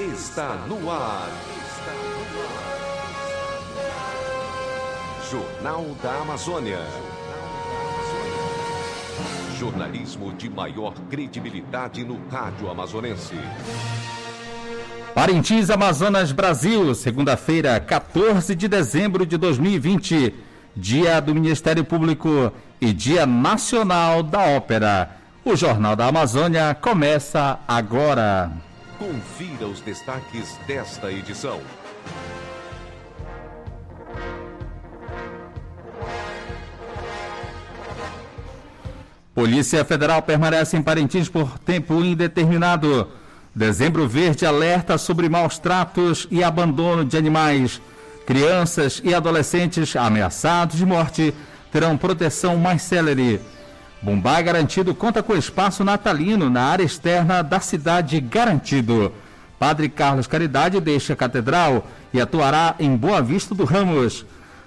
está no ar. Jornal da Amazônia. Jornalismo de maior credibilidade no rádio amazonense. Parintins, Amazonas, Brasil, segunda-feira, 14 de dezembro de 2020, dia do Ministério Público e Dia Nacional da Ópera. O Jornal da Amazônia começa agora. Confira os destaques desta edição. Polícia Federal permanece em Parintins por tempo indeterminado. Dezembro Verde alerta sobre maus tratos e abandono de animais. Crianças e adolescentes ameaçados de morte terão proteção mais célere. Bumbá Garantido conta com espaço natalino na área externa da cidade garantido. Padre Carlos Caridade deixa a catedral e atuará em Boa Vista do Ramos.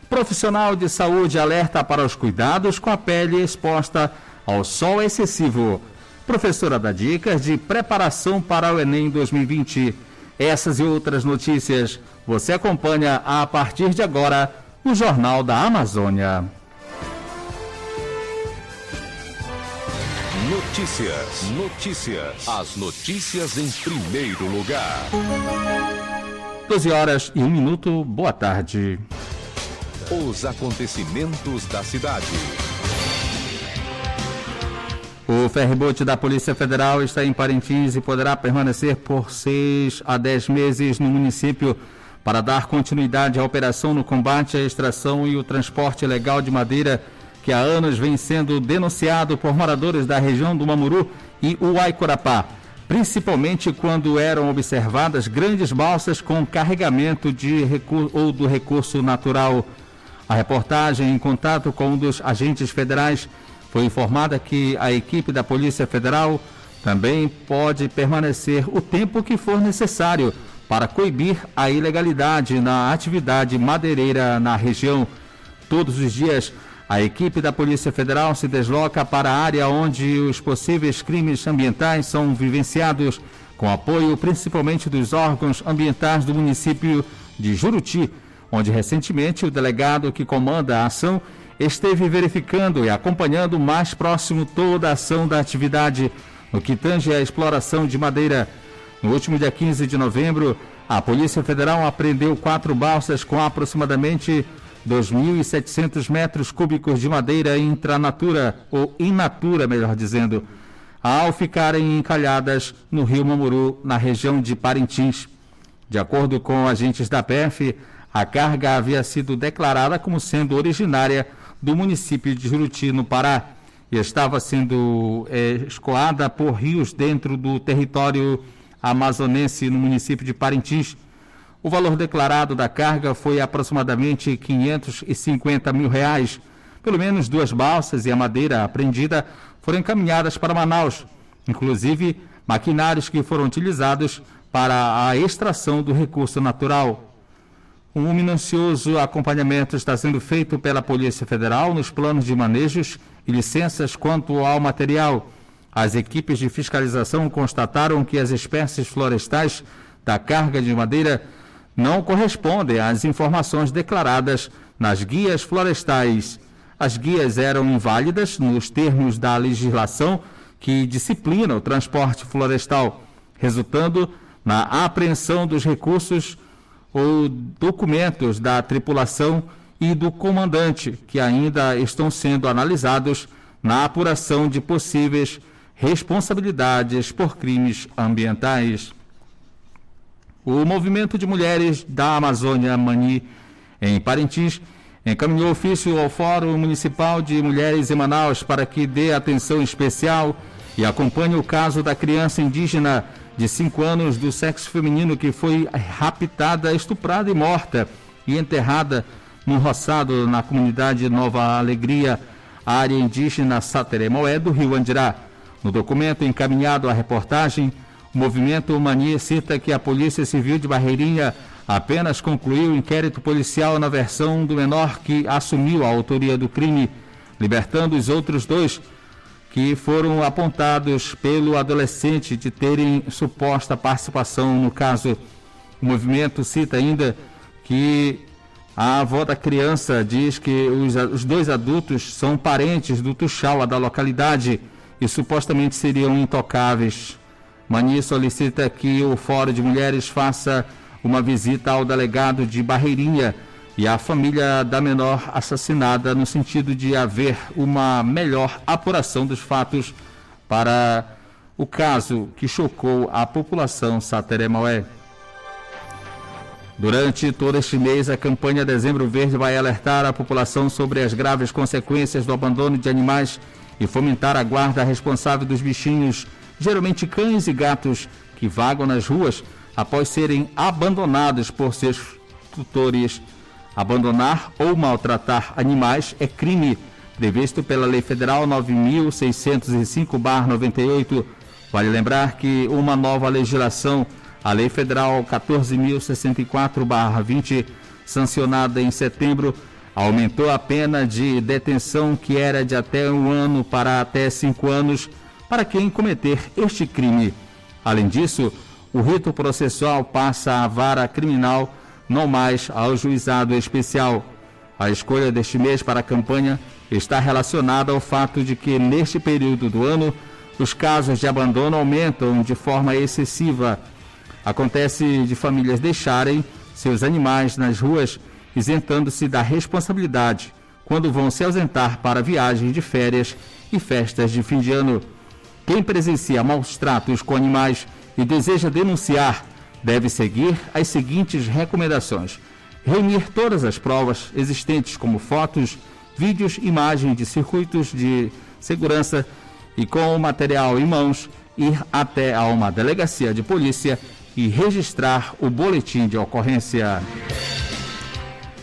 Profissional de saúde alerta para os cuidados com a pele exposta ao sol excessivo. Professora dá dicas de preparação para o Enem 2020. Essas e outras notícias você acompanha a partir de agora no Jornal da Amazônia. Notícias, notícias. As notícias em primeiro lugar. 12 horas e 1 minuto, boa tarde. Os acontecimentos da cidade. O ferribote da Polícia Federal está em Parintins e poderá permanecer por 6 a 10 meses no município para dar continuidade à operação no combate à extração e o transporte ilegal de madeira que há anos vem sendo denunciado por moradores da região do Mamuru e Uaicorapá, principalmente quando eram observadas grandes balsas com carregamento de ou do recurso natural. A reportagem, em contato com um dos agentes federais, foi informada que a equipe da Polícia Federal também pode permanecer o tempo que for necessário para coibir a ilegalidade na atividade madeireira na região. Todos os dias, a equipe da Polícia Federal se desloca para a área onde os possíveis crimes ambientais são vivenciados, com apoio principalmente dos órgãos ambientais do município de Juruti, onde recentemente o delegado que comanda a ação esteve verificando e acompanhando mais próximo toda a ação da atividade no que tange à exploração de madeira. No último dia 15 de novembro, a Polícia Federal apreendeu quatro balsas com aproximadamente 2.700 metros cúbicos de madeira intranatura, ou in natura, melhor dizendo, ao ficarem encalhadas no rio Mamuru, na região de Parintins. De acordo com agentes da PF, a carga havia sido declarada como sendo originária do município de Juruti, no Pará, e estava sendo é, escoada por rios dentro do território amazonense no município de Parintins. O valor declarado da carga foi aproximadamente 550 mil reais. Pelo menos duas balsas e a madeira apreendida foram encaminhadas para Manaus, inclusive maquinários que foram utilizados para a extração do recurso natural. Um minucioso acompanhamento está sendo feito pela Polícia Federal nos planos de manejos e licenças quanto ao material. As equipes de fiscalização constataram que as espécies florestais da carga de madeira não correspondem às informações declaradas nas guias florestais. As guias eram inválidas nos termos da legislação que disciplina o transporte florestal, resultando na apreensão dos recursos ou documentos da tripulação e do comandante, que ainda estão sendo analisados na apuração de possíveis responsabilidades por crimes ambientais. O movimento de mulheres da Amazônia Mani, em Parintins, encaminhou ofício ao Fórum Municipal de Mulheres em Manaus para que dê atenção especial e acompanhe o caso da criança indígena de 5 anos do sexo feminino que foi raptada, estuprada e morta e enterrada num roçado na comunidade Nova Alegria, área indígena Sateremoé do Rio Andirá. No documento encaminhado à reportagem, o movimento Mania cita que a Polícia Civil de Barreirinha apenas concluiu o inquérito policial na versão do menor que assumiu a autoria do crime, libertando os outros dois que foram apontados pelo adolescente de terem suposta participação no caso. O movimento cita ainda que a avó da criança diz que os, os dois adultos são parentes do Tuxaua da localidade e supostamente seriam intocáveis. Mani solicita que o Fórum de Mulheres faça uma visita ao delegado de Barreirinha e à família da menor assassinada, no sentido de haver uma melhor apuração dos fatos para o caso que chocou a população sateremaué. Durante todo este mês, a campanha Dezembro Verde vai alertar a população sobre as graves consequências do abandono de animais e fomentar a guarda responsável dos bichinhos, geralmente cães e gatos, que vagam nas ruas após serem abandonados por seus tutores. Abandonar ou maltratar animais é crime, previsto pela Lei Federal 9.605-98. Vale lembrar que uma nova legislação a Lei Federal 14.064-20, sancionada em setembro, aumentou a pena de detenção que era de até um ano para até cinco anos para quem cometer este crime. Além disso, o rito processual passa à vara criminal, não mais ao juizado especial. A escolha deste mês para a campanha está relacionada ao fato de que, neste período do ano, os casos de abandono aumentam de forma excessiva Acontece de famílias deixarem seus animais nas ruas, isentando-se da responsabilidade quando vão se ausentar para viagens de férias e festas de fim de ano. Quem presencia maus tratos com animais e deseja denunciar deve seguir as seguintes recomendações: reunir todas as provas existentes, como fotos, vídeos, imagens de circuitos de segurança e com o material em mãos, ir até a uma delegacia de polícia e registrar o boletim de ocorrência.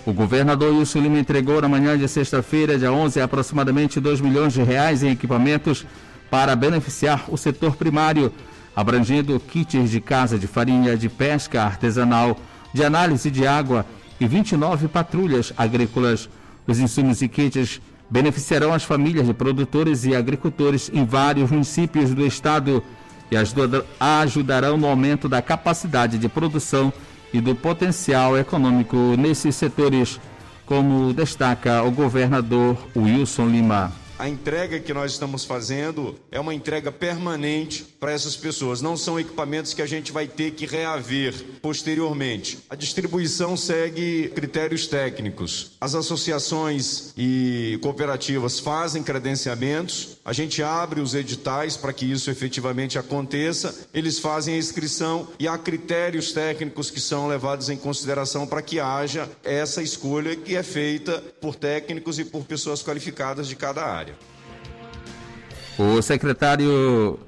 O governador Wilson Lima entregou na manhã de sexta-feira, dia 11, aproximadamente 2 milhões de reais em equipamentos para beneficiar o setor primário, abrangendo kits de casa de farinha, de pesca artesanal, de análise de água e 29 patrulhas agrícolas. Os insumos e kits beneficiarão as famílias de produtores e agricultores em vários municípios do estado e ajudarão no aumento da capacidade de produção e do potencial econômico nesses setores, como destaca o governador Wilson Lima. A entrega que nós estamos fazendo é uma entrega permanente para essas pessoas. Não são equipamentos que a gente vai ter que reaver posteriormente. A distribuição segue critérios técnicos. As associações e cooperativas fazem credenciamentos. A gente abre os editais para que isso efetivamente aconteça. Eles fazem a inscrição e há critérios técnicos que são levados em consideração para que haja essa escolha que é feita por técnicos e por pessoas qualificadas de cada área. O secretário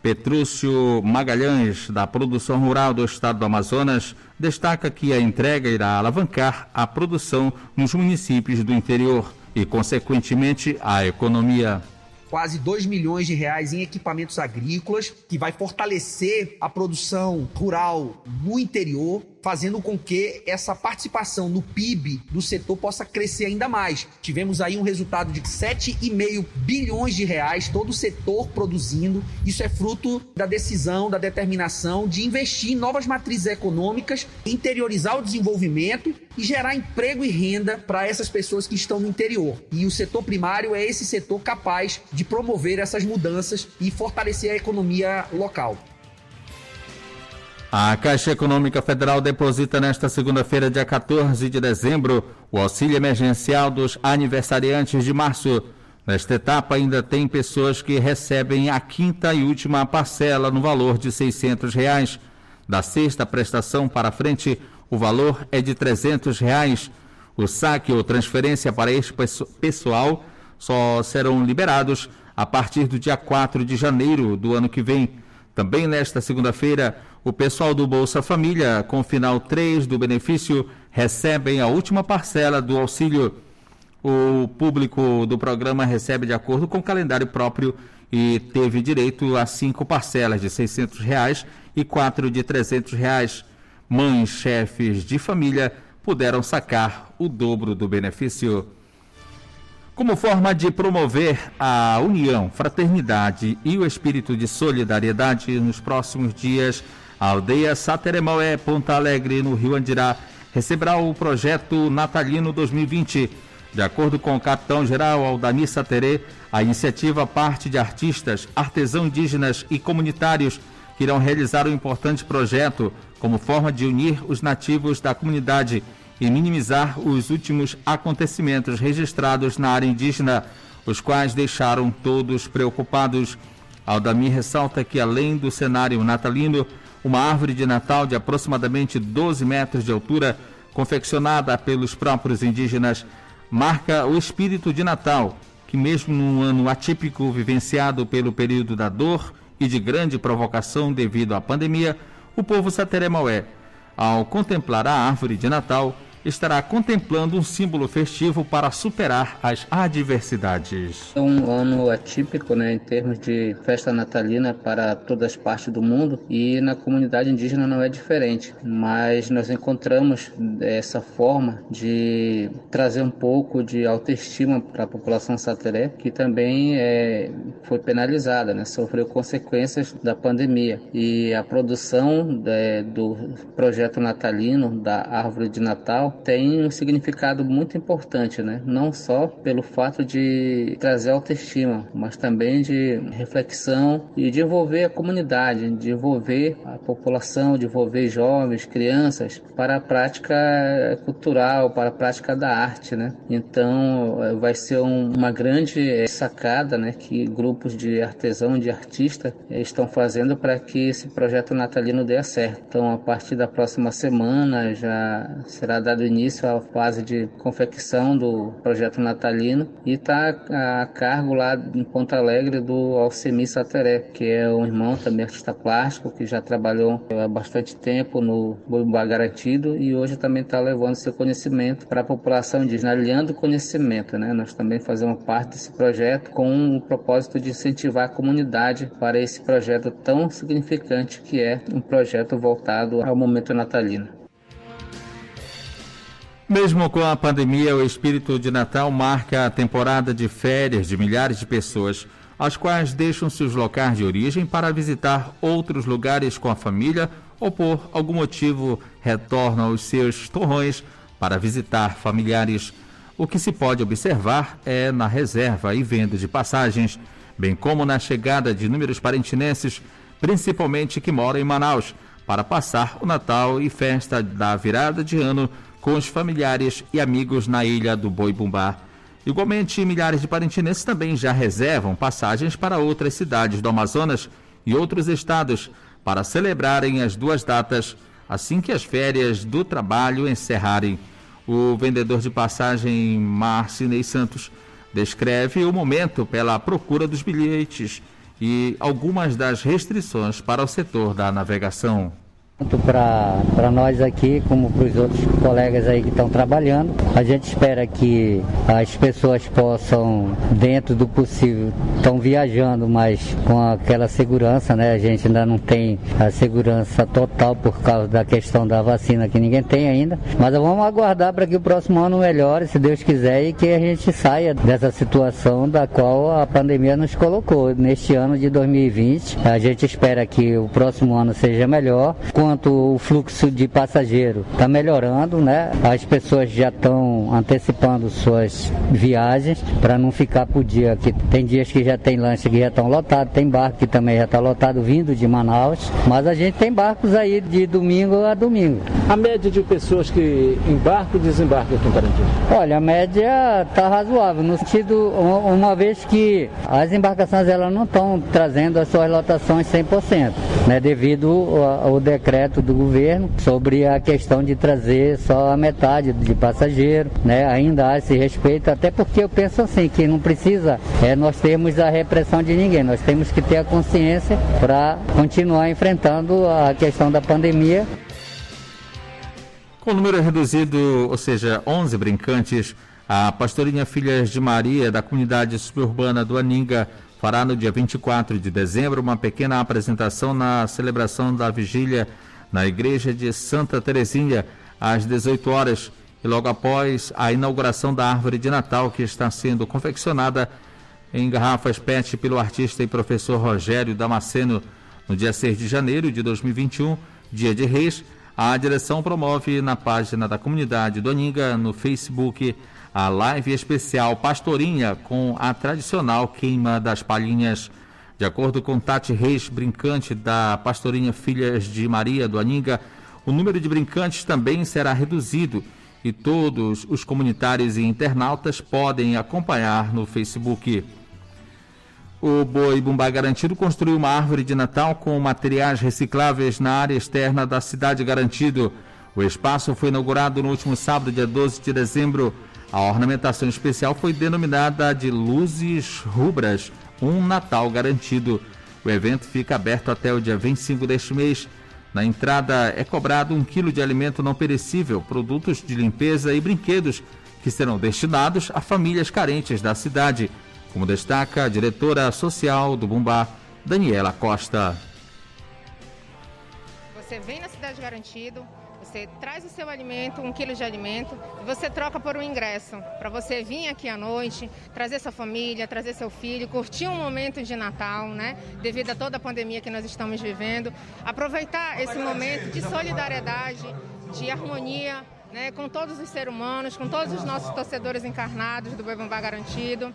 Petrúcio Magalhães, da Produção Rural do Estado do Amazonas, destaca que a entrega irá alavancar a produção nos municípios do interior e, consequentemente, a economia quase 2 milhões de reais em equipamentos agrícolas, que vai fortalecer a produção rural no interior, fazendo com que essa participação no PIB do setor possa crescer ainda mais. Tivemos aí um resultado de 7,5 bilhões de reais, todo o setor produzindo. Isso é fruto da decisão, da determinação de investir em novas matrizes econômicas, interiorizar o desenvolvimento e gerar emprego e renda para essas pessoas que estão no interior. E o setor primário é esse setor capaz de promover essas mudanças e fortalecer a economia local. A Caixa Econômica Federal deposita nesta segunda-feira, dia 14 de dezembro, o auxílio emergencial dos aniversariantes de março. Nesta etapa, ainda tem pessoas que recebem a quinta e última parcela no valor de 600 reais. Da sexta prestação para frente, o valor é de 300 reais. O saque ou transferência para este pessoal só serão liberados a partir do dia 4 de janeiro do ano que vem. Também nesta segunda-feira, o pessoal do Bolsa Família, com final 3 do benefício, recebem a última parcela do auxílio. O público do programa recebe de acordo com o calendário próprio e teve direito a cinco parcelas de 600 reais e quatro de 300 reais. Mães, chefes de família puderam sacar o dobro do benefício. Como forma de promover a união, fraternidade e o espírito de solidariedade nos próximos dias, a aldeia Sateremaué, Ponta Alegre, no Rio Andirá, receberá o projeto Natalino 2020. De acordo com o capitão-geral Aldamir Saterê, a iniciativa parte de artistas, artesãos indígenas e comunitários que irão realizar um importante projeto como forma de unir os nativos da comunidade e minimizar os últimos acontecimentos registrados na área indígena, os quais deixaram todos preocupados. Aldamir ressalta que, além do cenário natalino, uma árvore de Natal de aproximadamente 12 metros de altura, confeccionada pelos próprios indígenas, marca o espírito de Natal, que, mesmo num ano atípico vivenciado pelo período da dor e de grande provocação devido à pandemia, o povo sateremaué, ao contemplar a árvore de Natal, estará contemplando um símbolo festivo para superar as adversidades. É um ano atípico, né, em termos de festa natalina para todas as partes do mundo e na comunidade indígena não é diferente, mas nós encontramos essa forma de trazer um pouco de autoestima para a população sateré, que também é, foi penalizada, né, sofreu consequências da pandemia e a produção é, do projeto natalino da árvore de Natal tem um significado muito importante, né? Não só pelo fato de trazer autoestima, mas também de reflexão e de envolver a comunidade, de envolver a população, de envolver jovens, crianças para a prática cultural, para a prática da arte, né? Então vai ser um, uma grande eh, sacada, né? Que grupos de artesão, de artista eh, estão fazendo para que esse projeto natalino dê certo. Então a partir da próxima semana já será dado início à fase de confecção do projeto natalino e está a cargo lá em Ponta Alegre do Alcemir Sateré, que é um irmão também artista plástico que já trabalhou há bastante tempo no Boi Garantido e hoje também está levando seu conhecimento para a população indígena, aliando conhecimento. Né? Nós também fazemos parte desse projeto com o propósito de incentivar a comunidade para esse projeto tão significante que é um projeto voltado ao momento natalino. Mesmo com a pandemia, o espírito de Natal marca a temporada de férias de milhares de pessoas, as quais deixam seus locais de origem para visitar outros lugares com a família ou por algum motivo retornam aos seus torrões para visitar familiares. O que se pode observar é na reserva e venda de passagens, bem como na chegada de inúmeros parentinenses, principalmente que moram em Manaus, para passar o Natal e festa da virada de ano com os familiares e amigos na ilha do Boi Bumbá. Igualmente, milhares de parentinenses também já reservam passagens para outras cidades do Amazonas e outros estados para celebrarem as duas datas assim que as férias do trabalho encerrarem. O vendedor de passagem Marcinei Santos descreve o momento pela procura dos bilhetes e algumas das restrições para o setor da navegação. Tanto para nós aqui como para os outros colegas aí que estão trabalhando. A gente espera que as pessoas possam, dentro do possível, estão viajando, mas com aquela segurança, né? A gente ainda não tem a segurança total por causa da questão da vacina que ninguém tem ainda. Mas vamos aguardar para que o próximo ano melhore, se Deus quiser, e que a gente saia dessa situação da qual a pandemia nos colocou. Neste ano de 2020, a gente espera que o próximo ano seja melhor. Com enquanto o fluxo de passageiro está melhorando, né? As pessoas já estão antecipando suas viagens para não ficar por dia. Que tem dias que já tem lanche que já estão lotados, tem barco que também já está lotado vindo de Manaus, mas a gente tem barcos aí de domingo a domingo. A média de pessoas que embarcam e desembarcam aqui em Parintins? Olha, a média está razoável, no sentido, uma vez que as embarcações elas não estão trazendo as suas lotações 100%, né? Devido ao, ao decreto decreto do governo sobre a questão de trazer só a metade de passageiro, né? Ainda há esse respeito, até porque eu penso assim, que não precisa é, nós termos a repressão de ninguém, nós temos que ter a consciência para continuar enfrentando a questão da pandemia. Com o número reduzido, ou seja, 11 brincantes, a pastorinha Filhas de Maria, da comunidade suburbana do Aninga, fará no dia 24 de dezembro uma pequena apresentação na celebração da vigília na igreja de Santa Teresinha às 18 horas e logo após a inauguração da árvore de Natal que está sendo confeccionada em garrafas PET pelo artista e professor Rogério Damasceno no dia 6 de janeiro de 2021, dia de Reis, a direção promove na página da comunidade Doninga no Facebook a live especial Pastorinha com a tradicional queima das palhinhas. De acordo com Tati Reis, brincante da Pastorinha Filhas de Maria do Aninga, o número de brincantes também será reduzido e todos os comunitários e internautas podem acompanhar no Facebook. O Boi Bumbá Garantido construiu uma árvore de Natal com materiais recicláveis na área externa da cidade Garantido. O espaço foi inaugurado no último sábado, dia 12 de dezembro. A ornamentação especial foi denominada de Luzes Rubras, um Natal Garantido. O evento fica aberto até o dia 25 deste mês. Na entrada é cobrado um quilo de alimento não perecível, produtos de limpeza e brinquedos que serão destinados a famílias carentes da cidade, como destaca a diretora social do Bumbá, Daniela Costa. Você vem na Cidade Garantido, você traz o seu alimento, um quilo de alimento, e você troca por um ingresso para você vir aqui à noite, trazer sua família, trazer seu filho, curtir um momento de Natal, né? Devido a toda a pandemia que nós estamos vivendo, aproveitar esse momento de solidariedade, de harmonia, né? Com todos os seres humanos, com todos os nossos torcedores encarnados do Bebambá Garantido.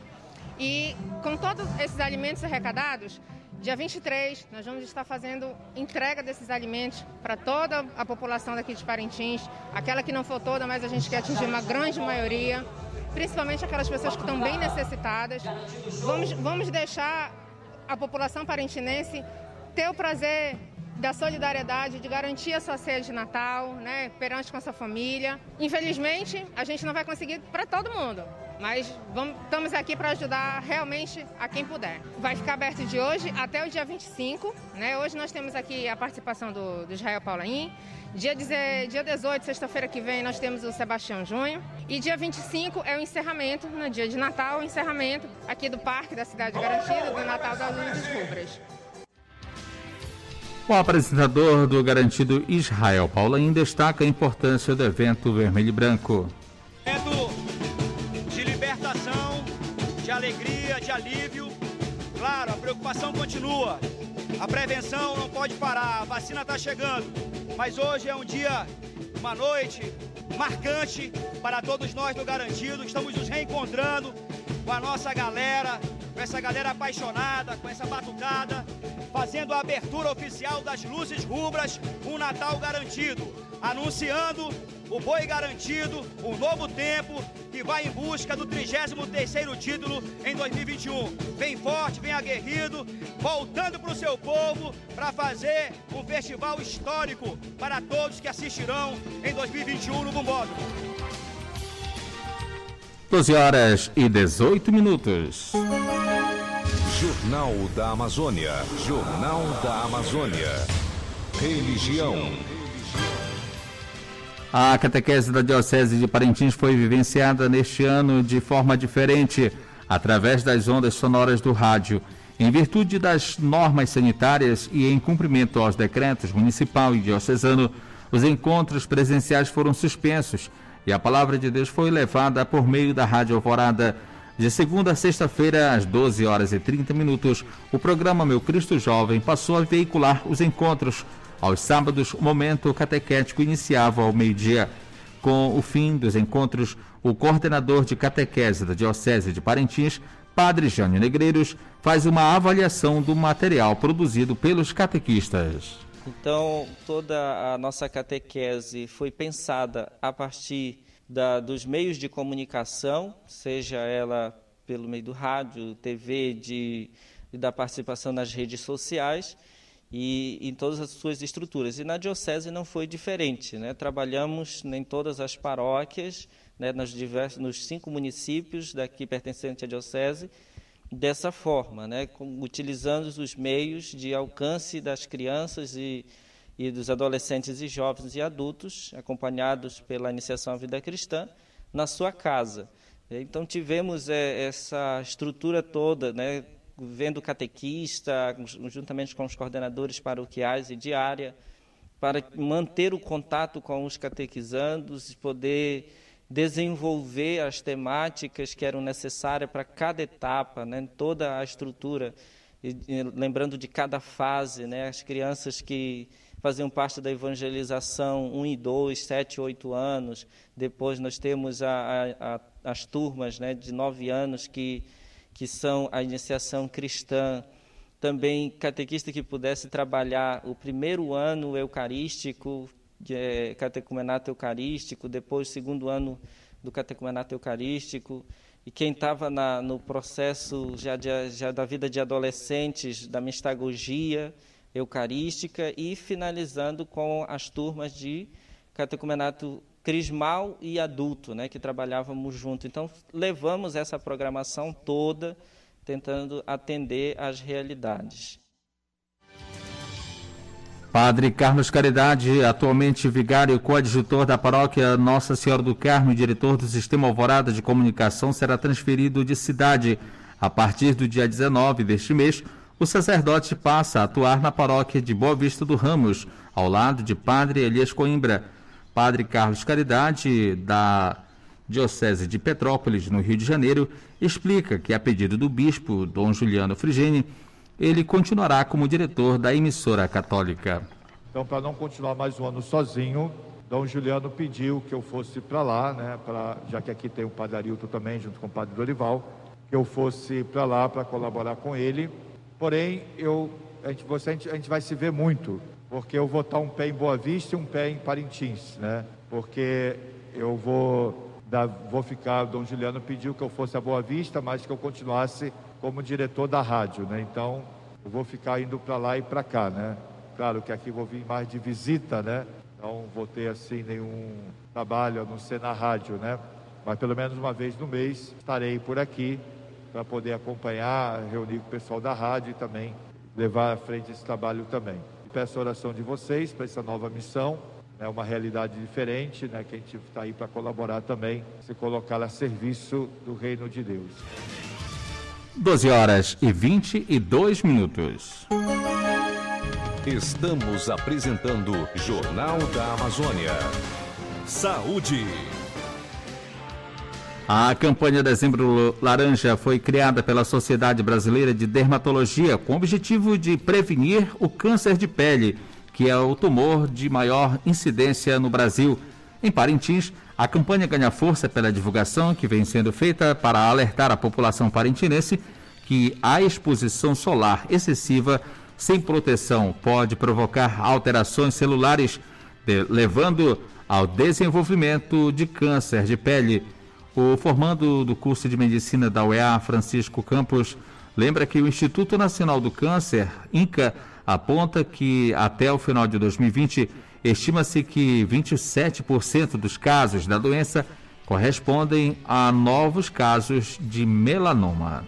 E com todos esses alimentos arrecadados, Dia 23, nós vamos estar fazendo entrega desses alimentos para toda a população daqui de Parintins, aquela que não for toda, mas a gente quer atingir uma grande maioria, principalmente aquelas pessoas que estão bem necessitadas. Vamos, vamos deixar a população parintinense ter o prazer da solidariedade, de garantir a sua ceia de Natal, né, perante com a sua família. Infelizmente, a gente não vai conseguir para todo mundo, mas vamos, estamos aqui para ajudar realmente a quem puder. Vai ficar aberto de hoje até o dia 25. Né? Hoje nós temos aqui a participação do, do Israel Paulaim. Dia, dia 18, sexta-feira que vem, nós temos o Sebastião Junho. E dia 25 é o encerramento, no dia de Natal, o encerramento aqui do Parque da Cidade Garantida, do Natal das Luzes Rubras. O apresentador do Garantido Israel Paulaim destaca a importância do evento Vermelho e Branco. Preocupação continua. A prevenção não pode parar, a vacina está chegando. Mas hoje é um dia, uma noite marcante para todos nós do Garantido. Estamos nos reencontrando com a nossa galera, com essa galera apaixonada, com essa batucada, fazendo a abertura oficial das Luzes Rubras, um Natal garantido, anunciando o boi garantido, um novo tempo que vai em busca do 33º título em 2021. Vem forte, vem aguerrido, voltando para o seu povo para fazer um festival histórico para todos que assistirão em 2021 no Bumbódromo. 12 horas e 18 minutos. Jornal da Amazônia. Jornal da Amazônia. Religião. A catequese da Diocese de Parintins foi vivenciada neste ano de forma diferente, através das ondas sonoras do rádio. Em virtude das normas sanitárias e em cumprimento aos decretos municipal e diocesano, os encontros presenciais foram suspensos e a palavra de Deus foi levada por meio da Rádio Alvorada de segunda a sexta-feira, às 12 horas e 30 minutos, o programa Meu Cristo Jovem passou a veicular os encontros. Aos sábados, o momento catequético iniciava ao meio-dia. Com o fim dos encontros, o coordenador de catequese da Diocese de Parintins, Padre Jânio Negreiros, faz uma avaliação do material produzido pelos catequistas. Então, toda a nossa catequese foi pensada a partir da, dos meios de comunicação, seja ela pelo meio do rádio, TV, de, da participação nas redes sociais e em todas as suas estruturas. E na Diocese não foi diferente. Né? Trabalhamos em todas as paróquias, né, nos, diversos, nos cinco municípios daqui pertencentes à Diocese, dessa forma, né, utilizando os meios de alcance das crianças e e dos adolescentes e jovens e adultos, acompanhados pela iniciação à vida cristã, na sua casa. Então tivemos é, essa estrutura toda, né, vendo catequista, juntamente com os coordenadores paroquiais e diária, para manter o contato com os catequizandos e poder desenvolver as temáticas que eram necessárias para cada etapa, né, toda a estrutura, e, e, lembrando de cada fase, né, as crianças que faziam parte da evangelização 1 e 2, 7 e 8 anos, depois nós temos a, a, a, as turmas né, de 9 anos que, que são a iniciação cristã, também catequista que pudesse trabalhar o primeiro ano eucarístico, é, catecumenato eucarístico, depois segundo ano do catecumenato eucarístico, e quem estava no processo já, de, já da vida de adolescentes, da mistagogia eucarística, e finalizando com as turmas de catecumenato crismal e adulto, né, que trabalhávamos junto. Então, levamos essa programação toda tentando atender às realidades. Padre Carlos Caridade, atualmente vigário e coadjutor da paróquia Nossa Senhora do Carmo e diretor do Sistema Alvorada de Comunicação, será transferido de cidade. A partir do dia 19 deste mês, o sacerdote passa a atuar na paróquia de Boa Vista do Ramos, ao lado de Padre Elias Coimbra. Padre Carlos Caridade, da Diocese de Petrópolis, no Rio de Janeiro, explica que, a pedido do bispo Dom Juliano Frigeni, ele continuará como diretor da emissora católica. Então, para não continuar mais um ano sozinho, Dom Juliano pediu que eu fosse para lá, né, pra, já que aqui tem o Padre Arilton também, junto com o Padre Dorival, que eu fosse para lá para colaborar com ele. Porém, eu, a, gente, você, a, gente, a gente vai se ver muito, porque eu vou estar um pé em Boa Vista e um pé em Parintins, né? Porque eu vou, dar, vou ficar, Dom Juliano pediu que eu fosse a Boa Vista, mas que eu continuasse como diretor da rádio, né? Então, eu vou ficar indo para lá e para cá, né? Claro que aqui vou vir mais de visita, né? Não vou ter assim nenhum trabalho, a não ser na rádio, né? Mas pelo menos uma vez no mês estarei por aqui para poder acompanhar, reunir com o pessoal da rádio e também levar à frente esse trabalho também. Peço a oração de vocês para essa nova missão, é né? uma realidade diferente, né? Que a gente está aí para colaborar também, se colocar a serviço do reino de Deus. 12 horas e 22 minutos. Estamos apresentando Jornal da Amazônia. Saúde. A campanha Dezembro Laranja foi criada pela Sociedade Brasileira de Dermatologia com o objetivo de prevenir o câncer de pele, que é o tumor de maior incidência no Brasil. Em Parintins, a campanha ganha força pela divulgação que vem sendo feita para alertar a população parintinense que a exposição solar excessiva sem proteção pode provocar alterações celulares, levando ao desenvolvimento de câncer de pele. O formando do curso de medicina da UEA, Francisco Campos, lembra que o Instituto Nacional do Câncer, INCA, aponta que até o final de 2020 estima-se que 27% dos casos da doença correspondem a novos casos de melanoma.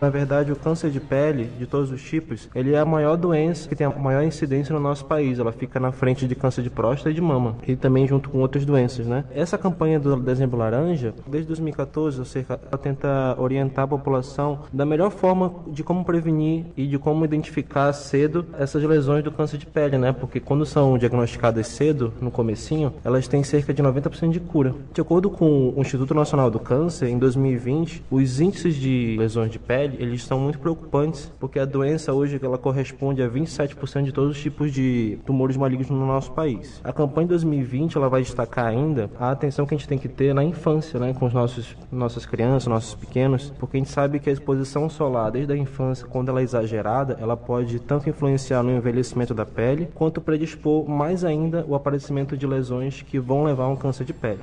Na verdade, o câncer de pele, de todos os tipos, ele é a maior doença que tem a maior incidência no nosso país. Ela fica na frente de câncer de próstata e de mama, e também junto com outras doenças, né? Essa campanha do Dezembro Laranja, desde 2014, ou seja, ela tenta orientar a população da melhor forma de como prevenir e de como identificar cedo essas lesões do câncer de pele, né? Porque quando são diagnosticadas cedo, no comecinho, elas têm cerca de 90% de cura. De acordo com o Instituto Nacional do Câncer, em 2020, os índices de lesões de pele eles são muito preocupantes, porque a doença hoje ela corresponde a 27% de todos os tipos de tumores malignos no nosso país. A campanha 2020 ela vai destacar ainda a atenção que a gente tem que ter na infância, né, com os nossos nossas crianças, nossos pequenos, porque a gente sabe que a exposição solar desde a infância, quando ela é exagerada, ela pode tanto influenciar no envelhecimento da pele, quanto predispor mais ainda o aparecimento de lesões que vão levar a um câncer de pele.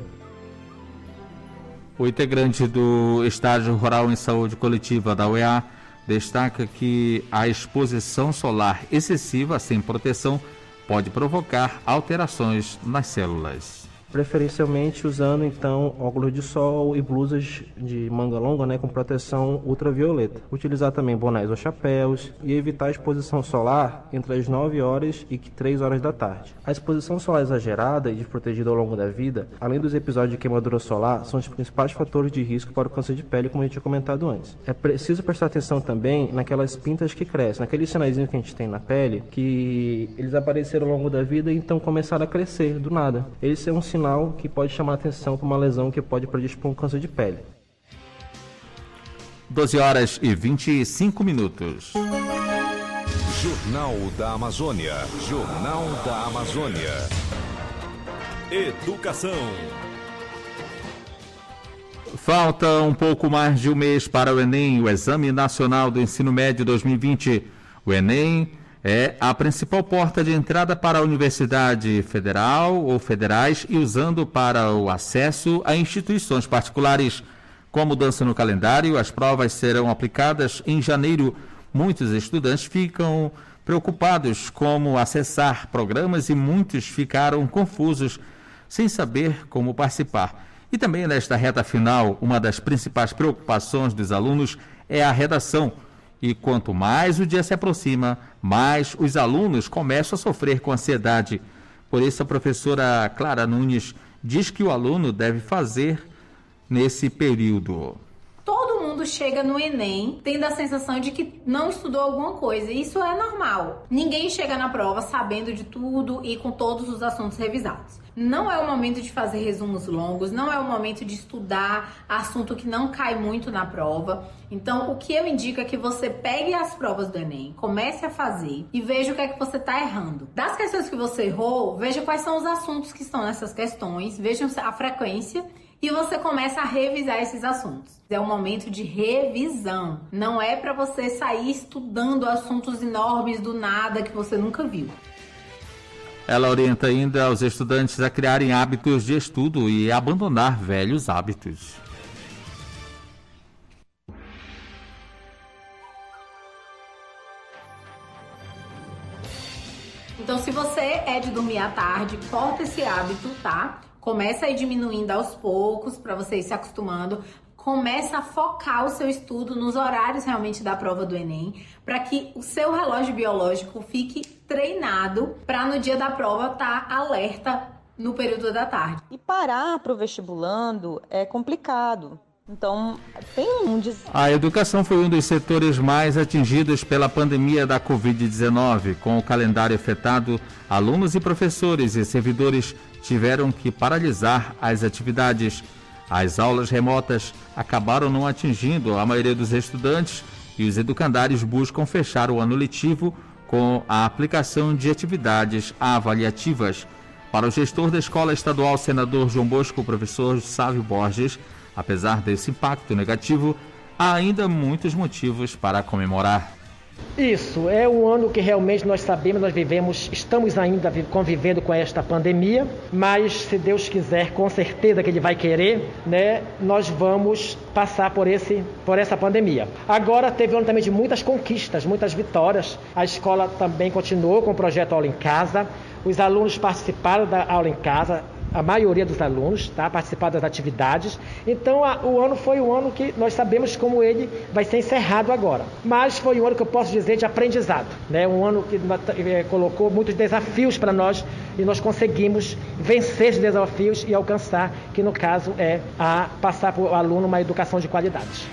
O integrante do Estágio Rural em Saúde Coletiva da UEA destaca que a exposição solar excessiva sem proteção pode provocar alterações nas células preferencialmente usando então óculos de sol e blusas de manga longa, né, com proteção ultravioleta. Utilizar também bonés ou chapéus e evitar a exposição solar entre as 9 horas e 3 horas da tarde. A exposição solar exagerada e desprotegida ao longo da vida, além dos episódios de queimadura solar, são os principais fatores de risco para o câncer de pele, como a gente tinha comentado antes. É preciso prestar atenção também naquelas pintas que crescem, naqueles sinais que a gente tem na pele, que eles apareceram ao longo da vida e então começaram a crescer do nada. Esse é um sinal sinal que pode chamar a atenção para uma lesão que pode predispor um câncer de pele. 12 horas e 25 minutos. Jornal da Amazônia. Jornal da Amazônia. Educação. Falta um pouco mais de um mês para o Enem, o Exame Nacional do Ensino Médio 2020. O Enem é a principal porta de entrada para a Universidade Federal ou federais e usando para o acesso a instituições particulares. Com a mudança no calendário, as provas serão aplicadas em janeiro. Muitos estudantes ficam preocupados como acessar programas e muitos ficaram confusos sem saber como participar. E também nesta reta final, uma das principais preocupações dos alunos é a redação. E quanto mais o dia se aproxima, mais os alunos começam a sofrer com ansiedade. Por isso, a professora Clara Nunes diz que o aluno deve fazer nesse período mundo chega no Enem tendo a sensação de que não estudou alguma coisa. Isso é normal. Ninguém chega na prova sabendo de tudo e com todos os assuntos revisados. Não é o momento de fazer resumos longos, não é o momento de estudar assunto que não cai muito na prova. Então, o que eu indico é que você pegue as provas do Enem, comece a fazer e veja o que é que você está errando. Das questões que você errou, veja quais são os assuntos que estão nessas questões, veja a frequência e você começa a revisar esses assuntos. É um momento de revisão. Não é para você sair estudando assuntos enormes do nada que você nunca viu. Ela orienta ainda os estudantes a criarem hábitos de estudo e abandonar velhos hábitos. Então, se você é de dormir à tarde, corta esse hábito, tá? Começa a ir diminuindo aos poucos para você ir se acostumando. Começa a focar o seu estudo nos horários realmente da prova do Enem, para que o seu relógio biológico fique treinado para no dia da prova estar tá alerta no período da tarde. E parar para o vestibulando é complicado. Então, tem um des... A educação foi um dos setores mais atingidos pela pandemia da Covid-19. Com o calendário afetado, alunos e professores e servidores tiveram que paralisar as atividades. As aulas remotas acabaram não atingindo a maioria dos estudantes e os educandários buscam fechar o ano letivo com a aplicação de atividades avaliativas. Para o gestor da Escola Estadual Senador João Bosco, o professor Sávio Borges, apesar desse impacto negativo, há ainda muitos motivos para comemorar. Isso, é um ano que realmente nós sabemos, nós vivemos, estamos ainda convivendo com esta pandemia, mas se Deus quiser, com certeza que Ele vai querer, né, nós vamos passar por, esse, por essa pandemia. Agora teve um ano também de muitas conquistas, muitas vitórias. A escola também continuou com o projeto Aula em Casa, os alunos participaram da aula em casa, a maioria dos alunos, tá? participar das atividades. Então, a, o ano foi um ano que nós sabemos como ele vai ser encerrado agora. Mas foi um ano que eu posso dizer de aprendizado, né? Um ano que é, colocou muitos desafios para nós e nós conseguimos vencer os desafios e alcançar, que no caso é a passar para o aluno uma educação de qualidade.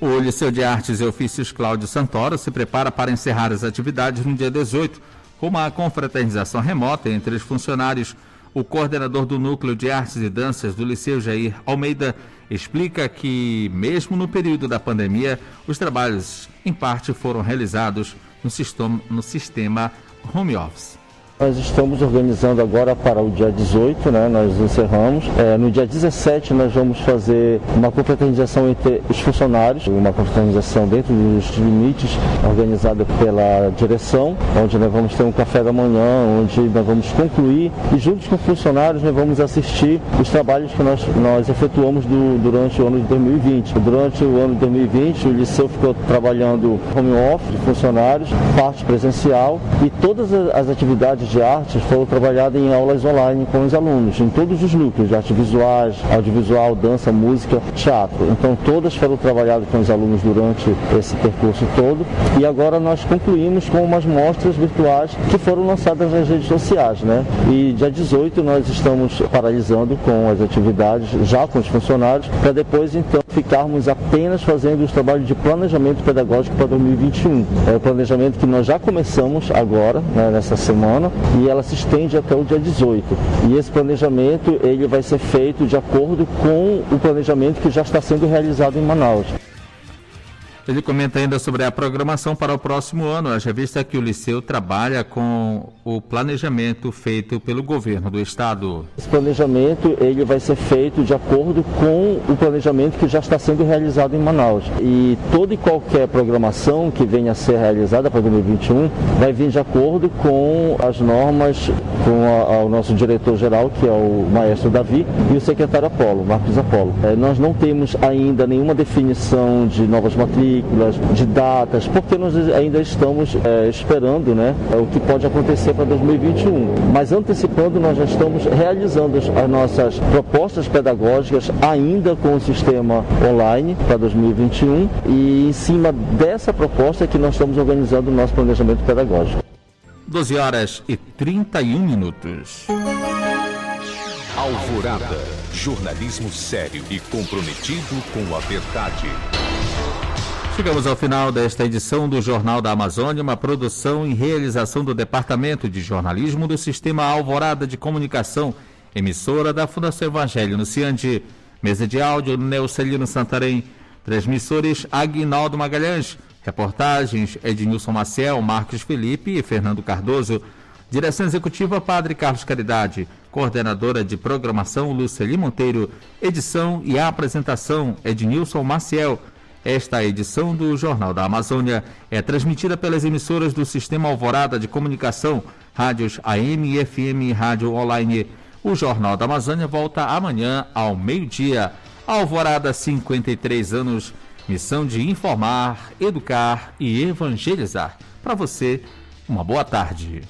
O Liceu de Artes e Ofícios Cláudio Santoro se prepara para encerrar as atividades no dia 18, com uma confraternização remota entre os funcionários o coordenador do Núcleo de Artes e Danças do Liceu Jair Almeida explica que, mesmo no período da pandemia, os trabalhos, em parte, foram realizados no sistema, no sistema home office. Nós estamos organizando agora para o dia 18, né? Nós encerramos. É, no dia 17 nós vamos fazer uma confraternização entre os funcionários, uma confraternização dentro dos limites organizada pela direção, onde nós vamos ter um café da manhã, onde nós vamos concluir e juntos com os funcionários nós vamos assistir os trabalhos que nós, nós efetuamos do, durante o ano de 2020. Durante o ano de 2020 o liceu ficou trabalhando home office de funcionários, parte presencial e todas as atividades de arte foram trabalhadas em aulas online com os alunos, em todos os núcleos, de artes visuais, audiovisual, dança, música, teatro. Então todas foram trabalhadas com os alunos durante esse percurso todo e agora nós concluímos com umas mostras virtuais que foram lançadas nas redes sociais, né? E dia 18 nós estamos paralisando com as atividades, já com os funcionários, para depois então ficarmos apenas fazendo os trabalhos de planejamento pedagógico para 2021. É o planejamento que nós já começamos agora, né, nessa semana, e ela se estende até o dia 18. E esse planejamento ele vai ser feito de acordo com o planejamento que já está sendo realizado em Manaus. Ele comenta ainda sobre a programação para o próximo ano, a revista que o Liceu trabalha com o planejamento feito pelo governo do estado. Esse planejamento ele vai ser feito de acordo com o planejamento que já está sendo realizado em Manaus. E toda e qualquer programação que venha a ser realizada para 2021 vai vir de acordo com as normas, com a, a, o nosso diretor-geral, que é o maestro Davi, e o secretário Apolo, Marcos Apolo. É, nós não temos ainda nenhuma definição de novas matrizes matrículas, de datas, porque nós ainda estamos é, esperando né, é, o que pode acontecer para 2021. Mas antecipando, nós já estamos realizando as nossas propostas pedagógicas ainda com o sistema online para 2021 e em cima dessa proposta é que nós estamos organizando o nosso planejamento pedagógico. 12 horas e 31 minutos. Alvorada. Jornalismo sério e comprometido com a verdade. Chegamos ao final desta edição do Jornal da Amazônia, uma produção e realização do Departamento de Jornalismo do Sistema Alvorada de Comunicação, emissora da Fundação Evangelho no mesa de áudio Neucelino Santarém, transmissores Aguinaldo Magalhães, reportagens Ednilson Maciel, Marcos Felipe e Fernando Cardoso, direção executiva Padre Carlos Caridade, coordenadora de programação Luceli Monteiro, edição e apresentação Ednilson Maciel, esta edição do Jornal da Amazônia é transmitida pelas emissoras do Sistema Alvorada de Comunicação, rádios AM e FM Rádio Online. O Jornal da Amazônia volta amanhã ao meio-dia. Alvorada 53 anos, missão de informar, educar e evangelizar. Para você, uma boa tarde.